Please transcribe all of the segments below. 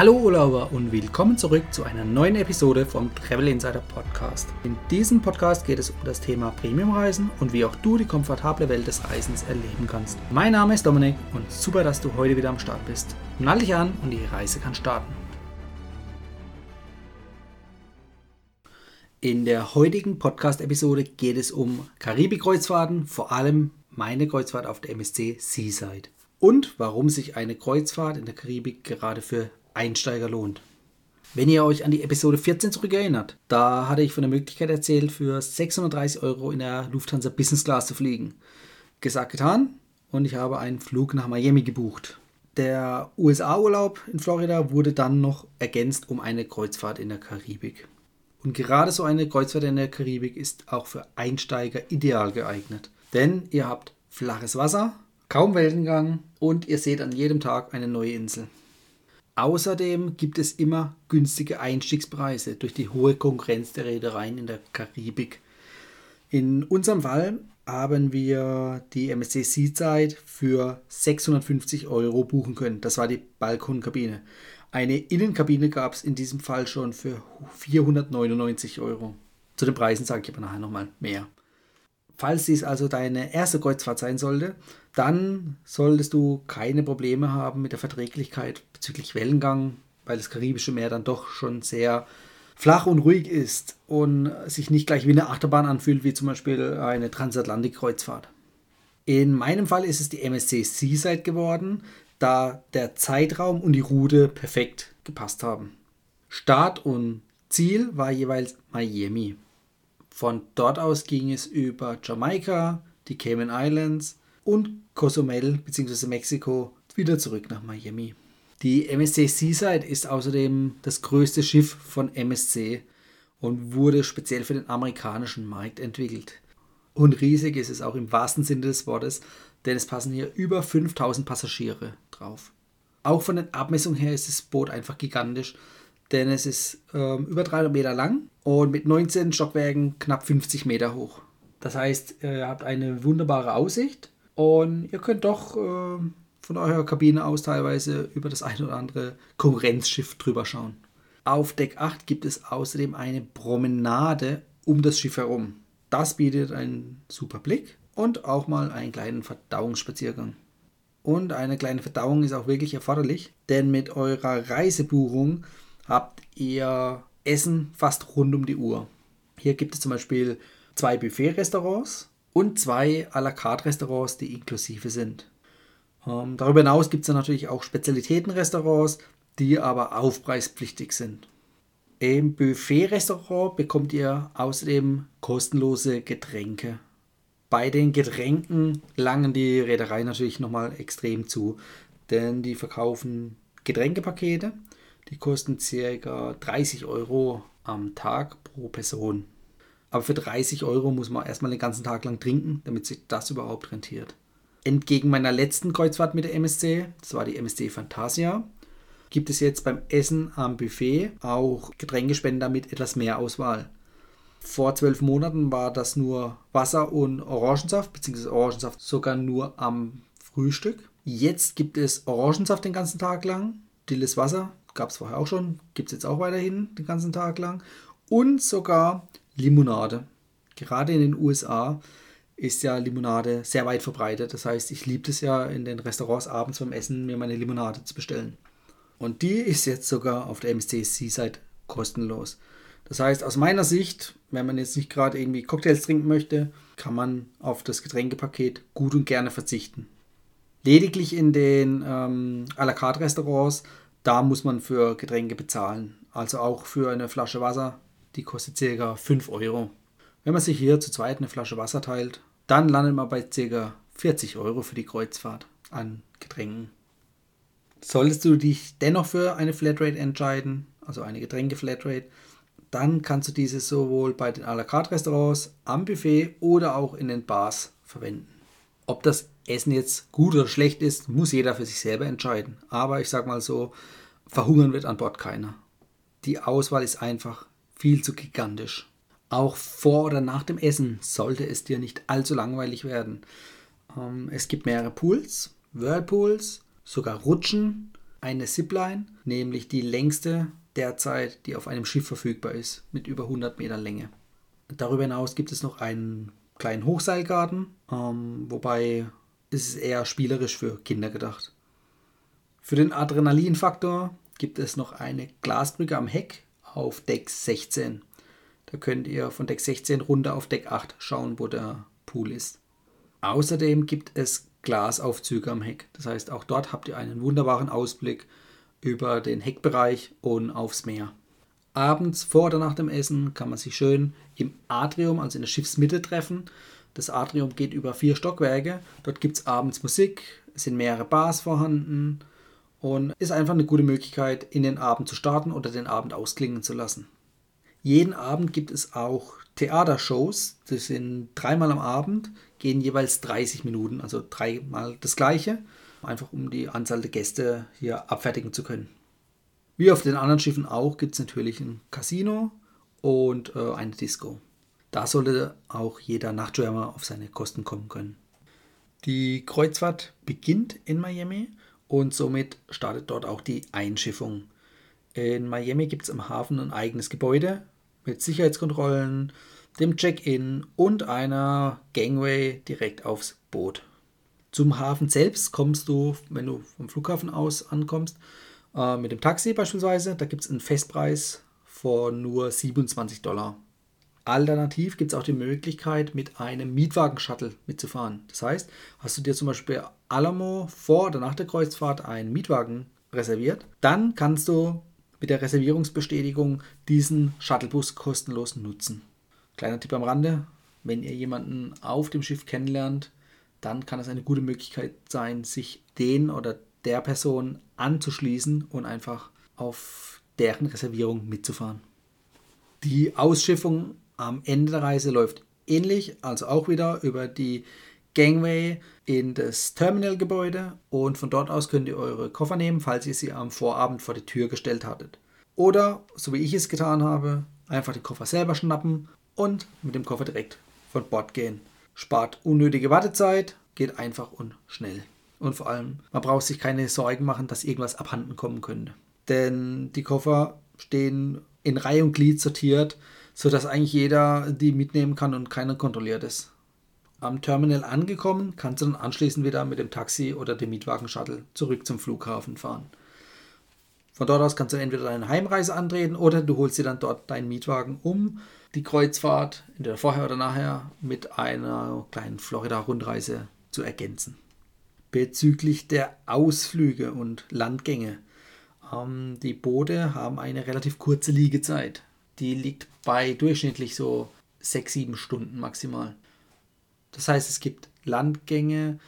Hallo Urlauber und willkommen zurück zu einer neuen Episode vom Travel Insider Podcast. In diesem Podcast geht es um das Thema Premiumreisen und wie auch du die komfortable Welt des Reisens erleben kannst. Mein Name ist Dominik und super, dass du heute wieder am Start bist. Nall dich an und die Reise kann starten. In der heutigen Podcast-Episode geht es um Karibik-Kreuzfahrten, vor allem meine Kreuzfahrt auf der MSC Seaside. Und warum sich eine Kreuzfahrt in der Karibik gerade für Einsteiger lohnt. Wenn ihr euch an die Episode 14 zurückerinnert, da hatte ich von der Möglichkeit erzählt, für 630 Euro in der Lufthansa Business Class zu fliegen. Gesagt, getan und ich habe einen Flug nach Miami gebucht. Der USA-Urlaub in Florida wurde dann noch ergänzt um eine Kreuzfahrt in der Karibik. Und gerade so eine Kreuzfahrt in der Karibik ist auch für Einsteiger ideal geeignet. Denn ihr habt flaches Wasser, kaum Wellengang und ihr seht an jedem Tag eine neue Insel. Außerdem gibt es immer günstige Einstiegspreise durch die hohe Konkurrenz der Reedereien in der Karibik. In unserem Fall haben wir die MSC Seaside für 650 Euro buchen können. Das war die Balkonkabine. Eine Innenkabine gab es in diesem Fall schon für 499 Euro. Zu den Preisen sage ich aber nachher nochmal mehr. Falls dies also deine erste Kreuzfahrt sein sollte, dann solltest du keine Probleme haben mit der Verträglichkeit bezüglich Wellengang, weil das Karibische Meer dann doch schon sehr flach und ruhig ist und sich nicht gleich wie eine Achterbahn anfühlt, wie zum Beispiel eine Transatlantik-Kreuzfahrt. In meinem Fall ist es die MSC Seaside geworden, da der Zeitraum und die Route perfekt gepasst haben. Start und Ziel war jeweils Miami. Von dort aus ging es über Jamaika, die Cayman Islands und Cozumel bzw. Mexiko wieder zurück nach Miami. Die MSC Seaside ist außerdem das größte Schiff von MSC und wurde speziell für den amerikanischen Markt entwickelt. Und riesig ist es auch im wahrsten Sinne des Wortes, denn es passen hier über 5000 Passagiere drauf. Auch von den Abmessungen her ist das Boot einfach gigantisch denn es ist ähm, über 300 Meter lang und mit 19 Stockwerken knapp 50 Meter hoch. Das heißt, ihr habt eine wunderbare Aussicht und ihr könnt doch äh, von eurer Kabine aus teilweise über das ein oder andere Konkurrenzschiff drüber schauen. Auf Deck 8 gibt es außerdem eine Promenade um das Schiff herum. Das bietet einen super Blick und auch mal einen kleinen Verdauungsspaziergang. Und eine kleine Verdauung ist auch wirklich erforderlich, denn mit eurer Reisebuchung habt ihr Essen fast rund um die Uhr. Hier gibt es zum Beispiel zwei Buffet-Restaurants und zwei à la carte Restaurants, die inklusive sind. Ähm, darüber hinaus gibt es natürlich auch Spezialitäten-Restaurants, die aber aufpreispflichtig sind. Im Buffet-Restaurant bekommt ihr außerdem kostenlose Getränke. Bei den Getränken langen die Reederei natürlich nochmal extrem zu, denn die verkaufen Getränkepakete die kosten ca. 30 Euro am Tag pro Person. Aber für 30 Euro muss man erstmal den ganzen Tag lang trinken, damit sich das überhaupt rentiert. Entgegen meiner letzten Kreuzfahrt mit der MSC, das war die MSC Fantasia, gibt es jetzt beim Essen am Buffet auch Getränkespender mit etwas mehr Auswahl. Vor zwölf Monaten war das nur Wasser und Orangensaft, beziehungsweise Orangensaft sogar nur am Frühstück. Jetzt gibt es Orangensaft den ganzen Tag lang, stilles Wasser, gab es vorher auch schon, gibt es jetzt auch weiterhin den ganzen Tag lang. Und sogar Limonade. Gerade in den USA ist ja Limonade sehr weit verbreitet. Das heißt, ich liebe es ja in den Restaurants abends beim Essen, mir meine Limonade zu bestellen. Und die ist jetzt sogar auf der MSC Seaside kostenlos. Das heißt, aus meiner Sicht, wenn man jetzt nicht gerade irgendwie Cocktails trinken möchte, kann man auf das Getränkepaket gut und gerne verzichten. Lediglich in den ähm, à la carte Restaurants da muss man für Getränke bezahlen. Also auch für eine Flasche Wasser, die kostet ca. 5 Euro. Wenn man sich hier zu zweit eine Flasche Wasser teilt, dann landet man bei ca. 40 Euro für die Kreuzfahrt an Getränken. Solltest du dich dennoch für eine Flatrate entscheiden, also eine Getränke-Flatrate, dann kannst du diese sowohl bei den à la carte Restaurants, am Buffet oder auch in den Bars verwenden. Ob das Essen jetzt gut oder schlecht ist, muss jeder für sich selber entscheiden. Aber ich sag mal so, verhungern wird an Bord keiner. Die Auswahl ist einfach viel zu gigantisch. Auch vor oder nach dem Essen sollte es dir nicht allzu langweilig werden. Ähm, es gibt mehrere Pools, Whirlpools, sogar Rutschen eine Zipline, nämlich die längste derzeit, die auf einem Schiff verfügbar ist, mit über 100 Metern Länge. Darüber hinaus gibt es noch einen kleinen Hochseilgarten, ähm, wobei ist es eher spielerisch für Kinder gedacht. Für den Adrenalinfaktor gibt es noch eine Glasbrücke am Heck auf Deck 16. Da könnt ihr von Deck 16 runter auf Deck 8 schauen, wo der Pool ist. Außerdem gibt es Glasaufzüge am Heck. Das heißt, auch dort habt ihr einen wunderbaren Ausblick über den Heckbereich und aufs Meer. Abends vor oder nach dem Essen kann man sich schön im Atrium, also in der Schiffsmitte, treffen. Das Atrium geht über vier Stockwerke. Dort gibt es abends Musik, es sind mehrere Bars vorhanden und ist einfach eine gute Möglichkeit, in den Abend zu starten oder den Abend ausklingen zu lassen. Jeden Abend gibt es auch Theatershows. Das sind dreimal am Abend, gehen jeweils 30 Minuten, also dreimal das gleiche, einfach um die Anzahl der Gäste hier abfertigen zu können. Wie auf den anderen Schiffen auch gibt es natürlich ein Casino und äh, eine Disco. Da sollte auch jeder Nachtschwärmer auf seine Kosten kommen können. Die Kreuzfahrt beginnt in Miami und somit startet dort auch die Einschiffung. In Miami gibt es am Hafen ein eigenes Gebäude mit Sicherheitskontrollen, dem Check-in und einer Gangway direkt aufs Boot. Zum Hafen selbst kommst du, wenn du vom Flughafen aus ankommst, äh, mit dem Taxi beispielsweise. Da gibt es einen Festpreis von nur 27 Dollar. Alternativ gibt es auch die Möglichkeit, mit einem Mietwagen-Shuttle mitzufahren. Das heißt, hast du dir zum Beispiel Alamo vor oder nach der Kreuzfahrt einen Mietwagen reserviert, dann kannst du mit der Reservierungsbestätigung diesen Shuttlebus kostenlos nutzen. Kleiner Tipp am Rande, wenn ihr jemanden auf dem Schiff kennenlernt, dann kann es eine gute Möglichkeit sein, sich den oder der Person anzuschließen und einfach auf deren Reservierung mitzufahren. Die Ausschiffung am Ende der Reise läuft ähnlich, also auch wieder über die Gangway in das Terminalgebäude und von dort aus könnt ihr eure Koffer nehmen, falls ihr sie am Vorabend vor die Tür gestellt hattet. Oder, so wie ich es getan habe, einfach den Koffer selber schnappen und mit dem Koffer direkt von Bord gehen. Spart unnötige Wartezeit, geht einfach und schnell. Und vor allem, man braucht sich keine Sorgen machen, dass irgendwas abhanden kommen könnte. Denn die Koffer stehen in Reihe und Glied sortiert, sodass eigentlich jeder die mitnehmen kann und keiner kontrolliert ist. Am Terminal angekommen, kannst du dann anschließend wieder mit dem Taxi oder dem Mietwagen-Shuttle zurück zum Flughafen fahren. Von dort aus kannst du entweder deine Heimreise antreten oder du holst dir dann dort deinen Mietwagen, um die Kreuzfahrt, entweder vorher oder nachher, mit einer kleinen Florida-Rundreise zu ergänzen. Bezüglich der Ausflüge und Landgänge. Ähm, die Boote haben eine relativ kurze Liegezeit. Die liegt bei durchschnittlich so 6-7 Stunden maximal. Das heißt, es gibt Landgänge,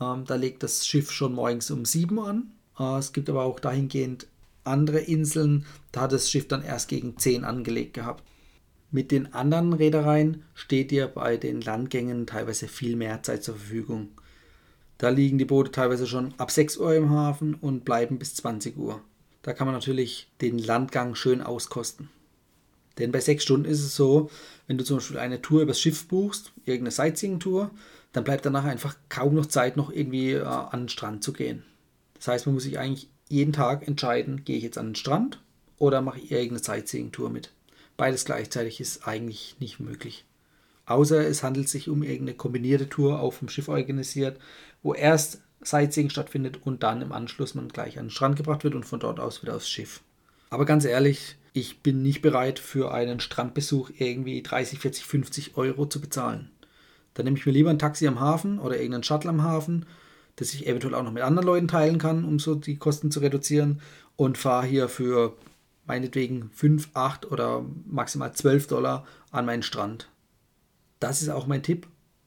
ähm, da legt das Schiff schon morgens um 7 an. Äh, es gibt aber auch dahingehend andere Inseln, da hat das Schiff dann erst gegen 10 angelegt gehabt. Mit den anderen Reedereien steht dir bei den Landgängen teilweise viel mehr Zeit zur Verfügung. Da liegen die Boote teilweise schon ab 6 Uhr im Hafen und bleiben bis 20 Uhr. Da kann man natürlich den Landgang schön auskosten. Denn bei 6 Stunden ist es so, wenn du zum Beispiel eine Tour übers Schiff buchst, irgendeine Sightseeing-Tour, dann bleibt danach einfach kaum noch Zeit, noch irgendwie äh, an den Strand zu gehen. Das heißt, man muss sich eigentlich jeden Tag entscheiden, gehe ich jetzt an den Strand oder mache ich irgendeine Sightseeing-Tour mit. Beides gleichzeitig ist eigentlich nicht möglich. Außer es handelt sich um irgendeine kombinierte Tour auf dem Schiff organisiert, wo erst Sightseeing stattfindet und dann im Anschluss man gleich an den Strand gebracht wird und von dort aus wieder aufs Schiff. Aber ganz ehrlich, ich bin nicht bereit für einen Strandbesuch irgendwie 30, 40, 50 Euro zu bezahlen. Dann nehme ich mir lieber ein Taxi am Hafen oder irgendeinen Shuttle am Hafen, das ich eventuell auch noch mit anderen Leuten teilen kann, um so die Kosten zu reduzieren und fahre hier für meinetwegen 5, 8 oder maximal 12 Dollar an meinen Strand. Das ist auch mein Tipp,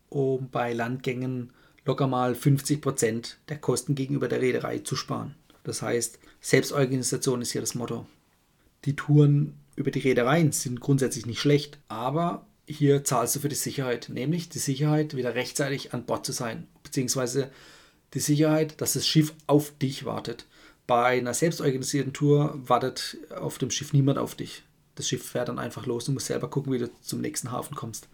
um bei Landgängen locker mal 50 Prozent der Kosten gegenüber der Reederei zu sparen. Das heißt, Selbstorganisation ist hier das Motto. Die Touren über die Reedereien sind grundsätzlich nicht schlecht, aber hier zahlst du für die Sicherheit, nämlich die Sicherheit, wieder rechtzeitig an Bord zu sein, beziehungsweise die Sicherheit, dass das Schiff auf dich wartet. Bei einer selbstorganisierten Tour wartet auf dem Schiff niemand auf dich. Das Schiff fährt dann einfach los, du musst selber gucken, wie du zum nächsten Hafen kommst.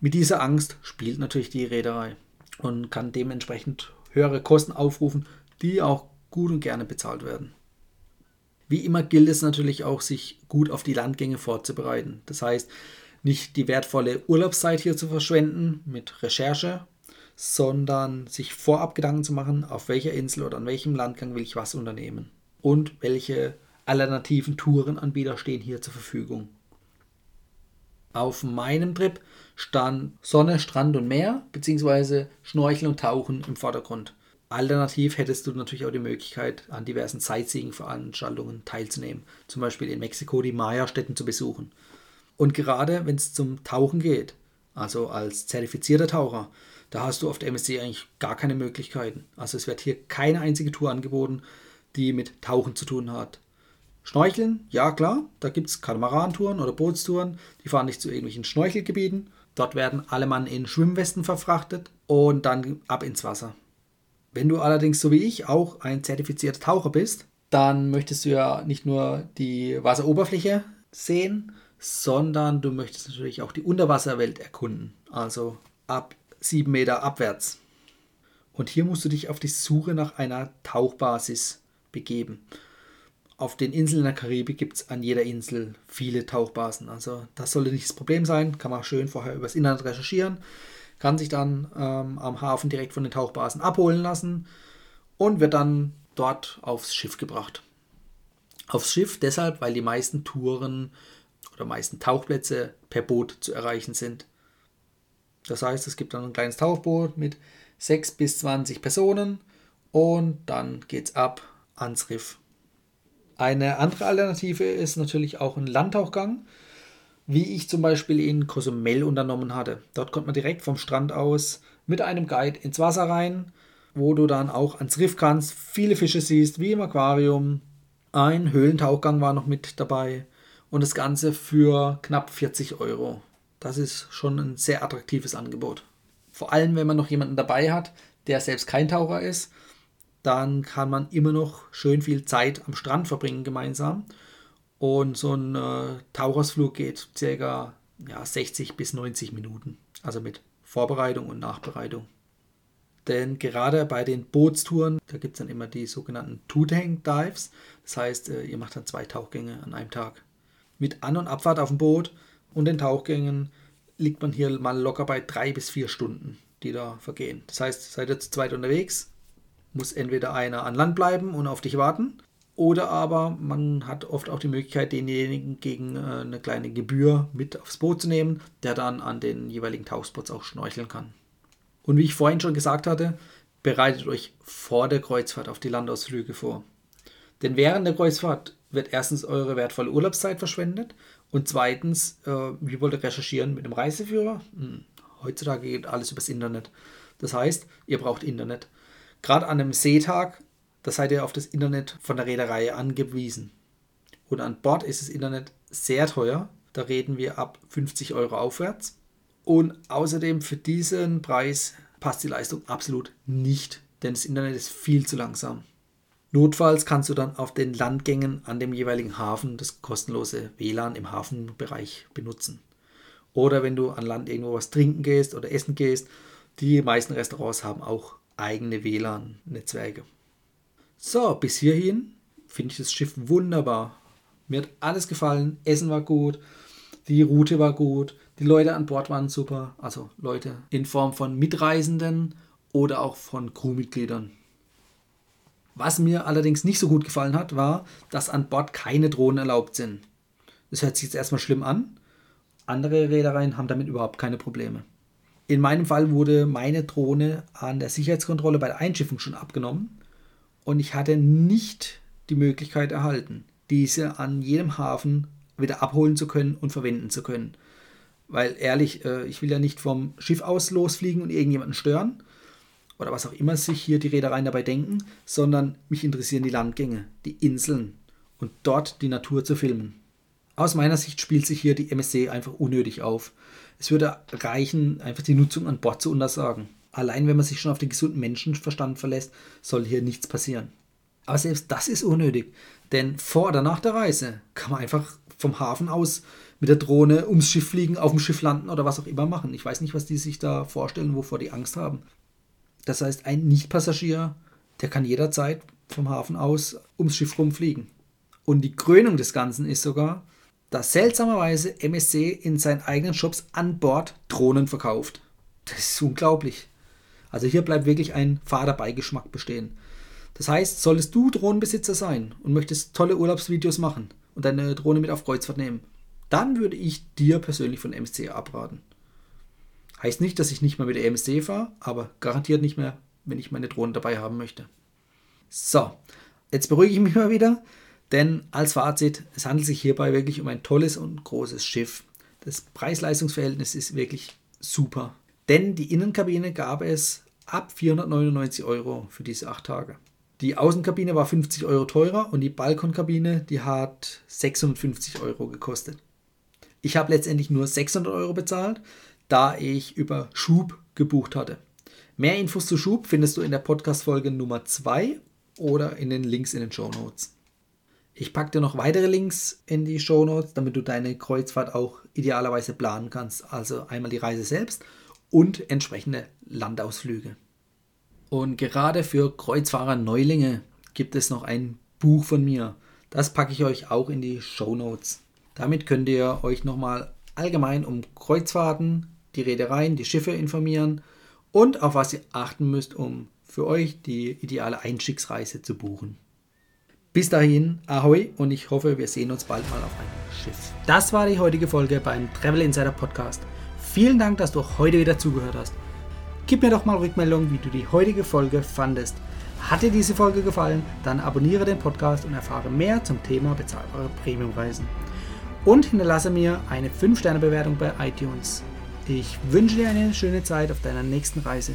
Mit dieser Angst spielt natürlich die Reederei und kann dementsprechend höhere Kosten aufrufen, die auch gut und gerne bezahlt werden. Wie immer gilt es natürlich auch, sich gut auf die Landgänge vorzubereiten. Das heißt, nicht die wertvolle Urlaubszeit hier zu verschwenden mit Recherche, sondern sich vorab Gedanken zu machen, auf welcher Insel oder an welchem Landgang will ich was unternehmen und welche alternativen Tourenanbieter stehen hier zur Verfügung. Auf meinem Trip stand Sonne, Strand und Meer bzw. Schnorcheln und Tauchen im Vordergrund. Alternativ hättest du natürlich auch die Möglichkeit, an diversen Sightseeing-Veranstaltungen teilzunehmen, zum Beispiel in Mexiko die Maya-Stätten zu besuchen. Und gerade wenn es zum Tauchen geht, also als zertifizierter Taucher, da hast du auf der MSC eigentlich gar keine Möglichkeiten. Also es wird hier keine einzige Tour angeboten, die mit Tauchen zu tun hat. Schnorcheln, ja klar, da gibt es Katamaran-Touren oder Bootstouren, die fahren nicht zu irgendwelchen Schnorchelgebieten. Dort werden alle Mann in Schwimmwesten verfrachtet und dann ab ins Wasser. Wenn du allerdings so wie ich auch ein zertifizierter Taucher bist, dann möchtest du ja nicht nur die Wasseroberfläche sehen, sondern du möchtest natürlich auch die Unterwasserwelt erkunden, also ab 7 Meter abwärts. Und hier musst du dich auf die Suche nach einer Tauchbasis begeben auf den Inseln in der Karibik gibt es an jeder Insel viele Tauchbasen. Also das sollte nicht das Problem sein. Kann man schön vorher übers Internet recherchieren. Kann sich dann ähm, am Hafen direkt von den Tauchbasen abholen lassen und wird dann dort aufs Schiff gebracht. Aufs Schiff deshalb, weil die meisten Touren oder meisten Tauchplätze per Boot zu erreichen sind. Das heißt, es gibt dann ein kleines Tauchboot mit 6 bis 20 Personen und dann geht's ab ans Riff. Eine andere Alternative ist natürlich auch ein Landtauchgang, wie ich zum Beispiel in Cozumel unternommen hatte. Dort kommt man direkt vom Strand aus mit einem Guide ins Wasser rein, wo du dann auch ans Riff kannst, viele Fische siehst, wie im Aquarium. Ein Höhlentauchgang war noch mit dabei und das Ganze für knapp 40 Euro. Das ist schon ein sehr attraktives Angebot. Vor allem, wenn man noch jemanden dabei hat, der selbst kein Taucher ist dann kann man immer noch schön viel Zeit am Strand verbringen gemeinsam. Und so ein äh, Tauchersflug geht ca. Ja, 60 bis 90 Minuten. Also mit Vorbereitung und Nachbereitung. Denn gerade bei den Bootstouren, da gibt es dann immer die sogenannten Two-Tank-Dives. Das heißt, äh, ihr macht dann zwei Tauchgänge an einem Tag. Mit An- und Abfahrt auf dem Boot und den Tauchgängen liegt man hier mal locker bei drei bis vier Stunden, die da vergehen. Das heißt, seid ihr zu zweit unterwegs, muss entweder einer an Land bleiben und auf dich warten, oder aber man hat oft auch die Möglichkeit, denjenigen gegen äh, eine kleine Gebühr mit aufs Boot zu nehmen, der dann an den jeweiligen Tauchspots auch schnorcheln kann. Und wie ich vorhin schon gesagt hatte, bereitet euch vor der Kreuzfahrt auf die Landausflüge vor. Denn während der Kreuzfahrt wird erstens eure wertvolle Urlaubszeit verschwendet und zweitens, äh, wie wollt ihr recherchieren mit dem Reiseführer? Hm, heutzutage geht alles übers Internet. Das heißt, ihr braucht Internet. Gerade an einem Seetag, da seid ihr auf das Internet von der Reederei angewiesen. Und an Bord ist das Internet sehr teuer. Da reden wir ab 50 Euro aufwärts. Und außerdem für diesen Preis passt die Leistung absolut nicht, denn das Internet ist viel zu langsam. Notfalls kannst du dann auf den Landgängen an dem jeweiligen Hafen das kostenlose WLAN im Hafenbereich benutzen. Oder wenn du an Land irgendwo was trinken gehst oder essen gehst, die meisten Restaurants haben auch eigene WLAN-Netzwerke. So, bis hierhin finde ich das Schiff wunderbar. Mir hat alles gefallen. Essen war gut, die Route war gut, die Leute an Bord waren super. Also Leute in Form von Mitreisenden oder auch von Crewmitgliedern. Was mir allerdings nicht so gut gefallen hat, war, dass an Bord keine Drohnen erlaubt sind. Das hört sich jetzt erstmal schlimm an. Andere Reedereien haben damit überhaupt keine Probleme. In meinem Fall wurde meine Drohne an der Sicherheitskontrolle bei der Einschiffung schon abgenommen und ich hatte nicht die Möglichkeit erhalten, diese an jedem Hafen wieder abholen zu können und verwenden zu können. Weil ehrlich, äh, ich will ja nicht vom Schiff aus losfliegen und irgendjemanden stören oder was auch immer sich hier die Reedereien dabei denken, sondern mich interessieren die Landgänge, die Inseln und dort die Natur zu filmen. Aus meiner Sicht spielt sich hier die MSC einfach unnötig auf. Es würde reichen, einfach die Nutzung an Bord zu untersagen. Allein wenn man sich schon auf den gesunden Menschenverstand verlässt, soll hier nichts passieren. Aber selbst das ist unnötig, denn vor oder nach der Reise kann man einfach vom Hafen aus mit der Drohne ums Schiff fliegen, auf dem Schiff landen oder was auch immer machen. Ich weiß nicht, was die sich da vorstellen, wovor die Angst haben. Das heißt, ein Nicht-Passagier, der kann jederzeit vom Hafen aus ums Schiff rumfliegen. Und die Krönung des Ganzen ist sogar, dass seltsamerweise MSC in seinen eigenen Shops an Bord Drohnen verkauft. Das ist unglaublich. Also hier bleibt wirklich ein fader Beigeschmack bestehen. Das heißt, solltest du Drohnenbesitzer sein und möchtest tolle Urlaubsvideos machen und deine Drohne mit auf Kreuzfahrt nehmen, dann würde ich dir persönlich von MSC abraten. Heißt nicht, dass ich nicht mehr mit der MSC fahre, aber garantiert nicht mehr, wenn ich meine Drohne dabei haben möchte. So, jetzt beruhige ich mich mal wieder, denn als Fazit, es handelt sich hierbei wirklich um ein tolles und großes Schiff. Das Preis-Leistungs-Verhältnis ist wirklich super. Denn die Innenkabine gab es ab 499 Euro für diese acht Tage. Die Außenkabine war 50 Euro teurer und die Balkonkabine, die hat 650 Euro gekostet. Ich habe letztendlich nur 600 Euro bezahlt, da ich über Schub gebucht hatte. Mehr Infos zu Schub findest du in der Podcast-Folge Nummer 2 oder in den Links in den Show Notes. Ich packe dir noch weitere Links in die Show Notes, damit du deine Kreuzfahrt auch idealerweise planen kannst. Also einmal die Reise selbst und entsprechende Landausflüge. Und gerade für Kreuzfahrer Neulinge gibt es noch ein Buch von mir. Das packe ich euch auch in die Show Notes. Damit könnt ihr euch nochmal allgemein um Kreuzfahrten, die Reedereien, die Schiffe informieren und auf was ihr achten müsst, um für euch die ideale Einstiegsreise zu buchen. Bis dahin, ahoi und ich hoffe, wir sehen uns bald mal auf einem Schiff. Das war die heutige Folge beim Travel Insider Podcast. Vielen Dank, dass du heute wieder zugehört hast. Gib mir doch mal Rückmeldung, wie du die heutige Folge fandest. Hat dir diese Folge gefallen, dann abonniere den Podcast und erfahre mehr zum Thema bezahlbare Premiumreisen. Und hinterlasse mir eine 5-Sterne-Bewertung bei iTunes. Ich wünsche dir eine schöne Zeit auf deiner nächsten Reise.